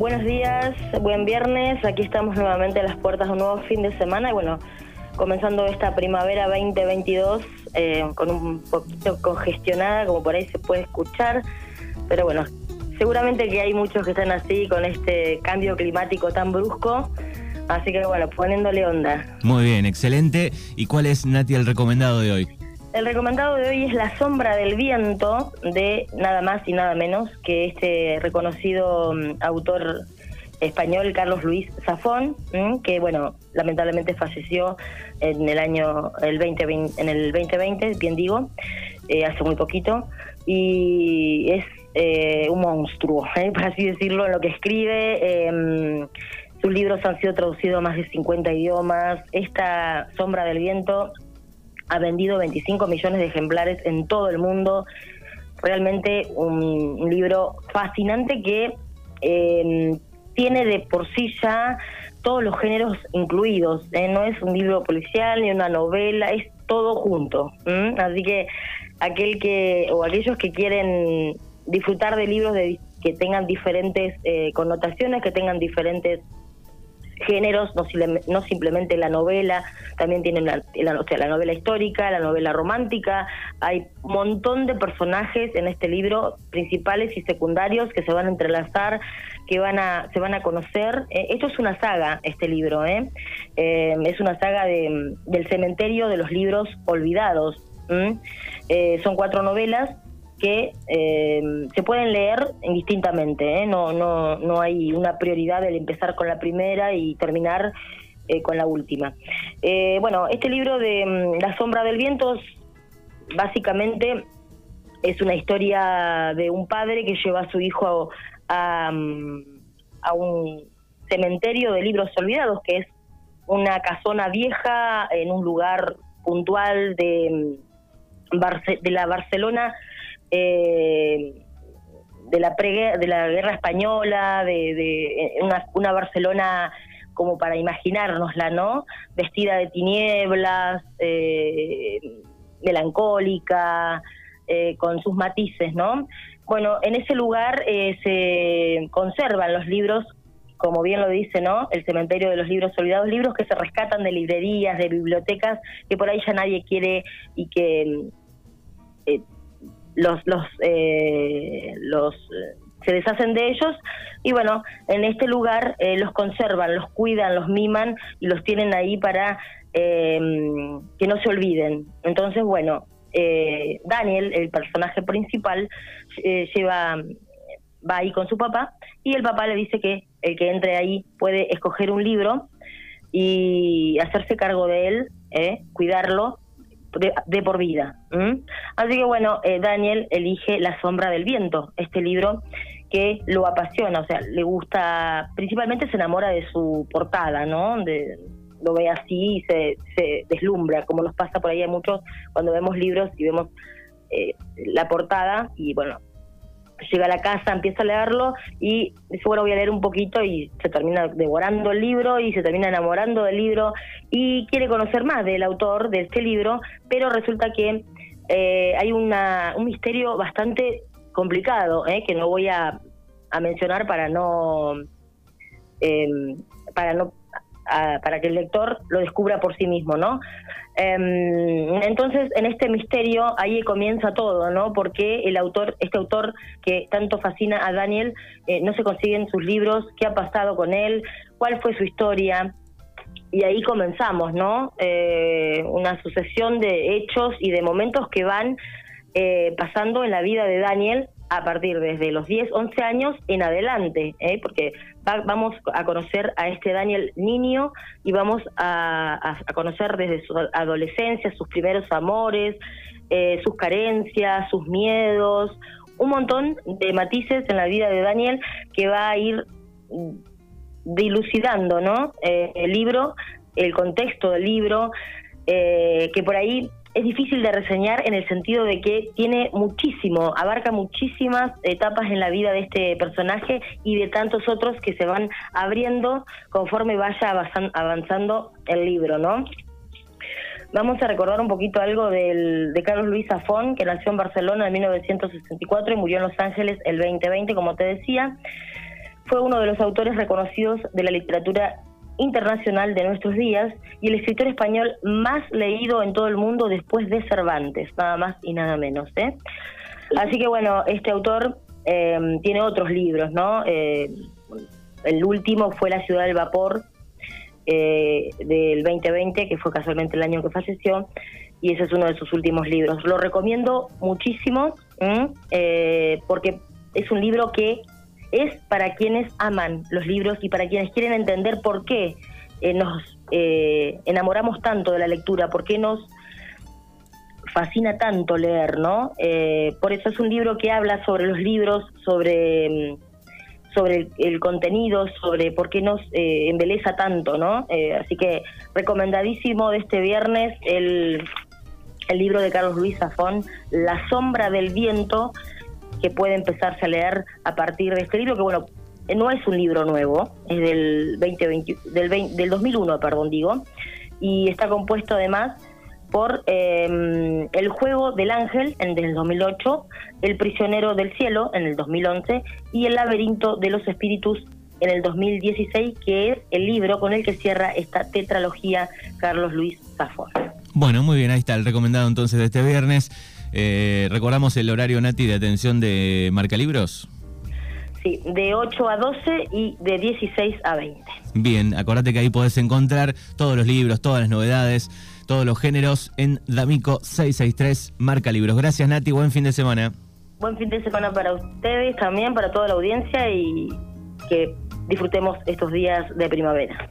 buenos días, buen viernes. Aquí estamos nuevamente a las puertas de un nuevo fin de semana y bueno, comenzando esta primavera 2022 eh, con un poquito congestionada, como por ahí se puede escuchar, pero bueno, seguramente que hay muchos que están así con este cambio climático tan brusco. Así que bueno, poniéndole onda. Muy bien, excelente. ¿Y cuál es, Nati, el recomendado de hoy? El recomendado de hoy es La sombra del viento de nada más y nada menos que este reconocido mm, autor español Carlos Luis Zafón, mm, que bueno, lamentablemente falleció en el año el 2020, en el 2020, bien digo, eh, hace muy poquito y es eh, un monstruo, eh, por así decirlo, en lo que escribe. Em, sus libros han sido traducidos a más de 50 idiomas. Esta Sombra del Viento ha vendido 25 millones de ejemplares en todo el mundo. Realmente un, libro fascinante que eh, tiene de por sí ya todos los géneros incluidos. ¿eh? No es un libro policial ni una novela, es todo junto. Así que aquel que o aquellos que quieren disfrutar de libros de, que tengan diferentes eh, connotaciones, que tengan diferentes géneros, no, no simplemente la novela, también tienen la, la, la novela histórica, la novela romántica, hay un montón de personajes en este libro, principales y secundarios, que se van a entrelazar, que van a, se van a conocer. Eh, esto es una saga, este libro, ¿eh? eh es una saga de, del cementerio de los libros olvidados. Eh, son cuatro novelas que eh, se pueden leer indistintamente, ¿eh? no, no, no hay una prioridad del empezar con la primera y terminar eh, con la última. bueno, este libro de mm, La sombra del viento básicamente es una historia de un padre que lleva a su hijo a, mm, a un cementerio de libros olvidados, que es una casona vieja en un lugar puntual de, mm, de la Barcelona eh, de la de la guerra española, de, eh, una, Barcelona como para imaginárnosla, ¿no? Vestida de tinieblas, eh, melancólica, eh, con sus matices, ¿no? Bueno, en ese lugar se conservan los libros, como bien lo dice, ¿no? El cementerio de los libros olvidados, libros que se rescatan de librerías, de bibliotecas, que por ahí ya nadie quiere y que los los eh, los eh, se deshacen de ellos y bueno en este lugar eh, los conservan los cuidan los miman y los tienen ahí para em, que no se olviden. Entonces bueno Daniel el personaje principal lleva va ahí con su papá y el papá le dice que el que entre ahí puede escoger un libro y hacerse cargo de él cuidarlo de, por vida. Así que bueno, eh, Daniel elige La sombra del viento, este libro que lo apasiona, o sea, le gusta, principalmente se enamora de su portada, ¿no? De, lo ve así y se, se deslumbra, como nos pasa por ahí a muchos cuando vemos libros y vemos eh, la portada y bueno, llega a la casa, empieza a leerlo y dice, bueno, voy a leer un poquito y se termina devorando el libro y se termina enamorando del libro y quiere conocer más del autor de este libro, pero resulta que eh, hay una, un misterio bastante complicado eh, que no voy a, a mencionar para no... Eh, para no para que el lector lo descubra por sí mismo, ¿no? Em, entonces, en este misterio, ahí comienza todo, ¿no? Porque el autor, este autor que tanto fascina a Daniel, eh, no se consiguen sus libros, qué ha pasado con él, cuál fue su historia. Y ahí comenzamos, ¿no? Eh, una sucesión de hechos y de momentos que van eh, pasando en la vida de Daniel a partir desde los 10, 11 años en adelante, ¿eh? porque vamos a conocer a este Daniel niño y vamos a, conocer desde su adolescencia, sus primeros amores, eh, sus carencias, sus miedos, un montón de matices en la vida de Daniel que va a ir dilucidando ¿no? Eh, el libro, el contexto del libro, que por ahí es difícil de reseñar en el sentido de que tiene muchísimo, abarca muchísimas etapas en la vida de este personaje y de tantos otros que se van abriendo conforme vaya avanzando el libro, ¿no? Vamos a recordar un poquito algo de Carlos Luis Zafón, que nació en Barcelona en 1964 y murió en Los Ángeles el 2020, como te decía. fue uno de los autores reconocidos de la literatura internacional de nuestros días y el escritor español más leído en todo el mundo después de Cervantes, nada más y nada menos. ¿eh? Así que bueno, este autor eh, tiene otros libros, ¿no? Eh, el último fue La ciudad del vapor eh, del 2020, que fue casualmente el año que falleció, y ese es uno de sus últimos libros. Lo recomiendo muchísimo porque es un libro que es para quienes aman los libros y para quienes quieren entender por qué nos enamoramos tanto de la lectura, por qué nos fascina tanto leer, ¿no? Eh, por eso es un libro que habla sobre los libros, sobre, mm, sobre el, contenido, sobre por qué nos eh, embeleza tanto, ¿no? Eh, así que recomendadísimo de este viernes el, el libro de Carlos Luis Zafón, La sombra del viento, que puede empezarse a leer a partir de este libro, que bueno, no es un libro nuevo, es del 2020, del, del 2001, perdón, digo, y está compuesto además por em, El juego del ángel en el 2008, El prisionero del cielo en el 2011 y El laberinto de los espíritus en el 2016, que es el libro con el que cierra esta tetralogía Carlos Luis Zafón. Bueno, muy bien, ahí está el recomendado entonces de este viernes. Eh, ¿Recordamos el horario, Nati, de atención de Marca Libros? Sí, de 8 a 12 y de 16 a 20. Bien, acordate que ahí podés encontrar todos los libros, todas las novedades todos los géneros en D'Amico 663 Marca Libros. Gracias Nati, buen fin de semana. Buen fin de semana para ustedes también, para toda la audiencia y que disfrutemos estos días de primavera.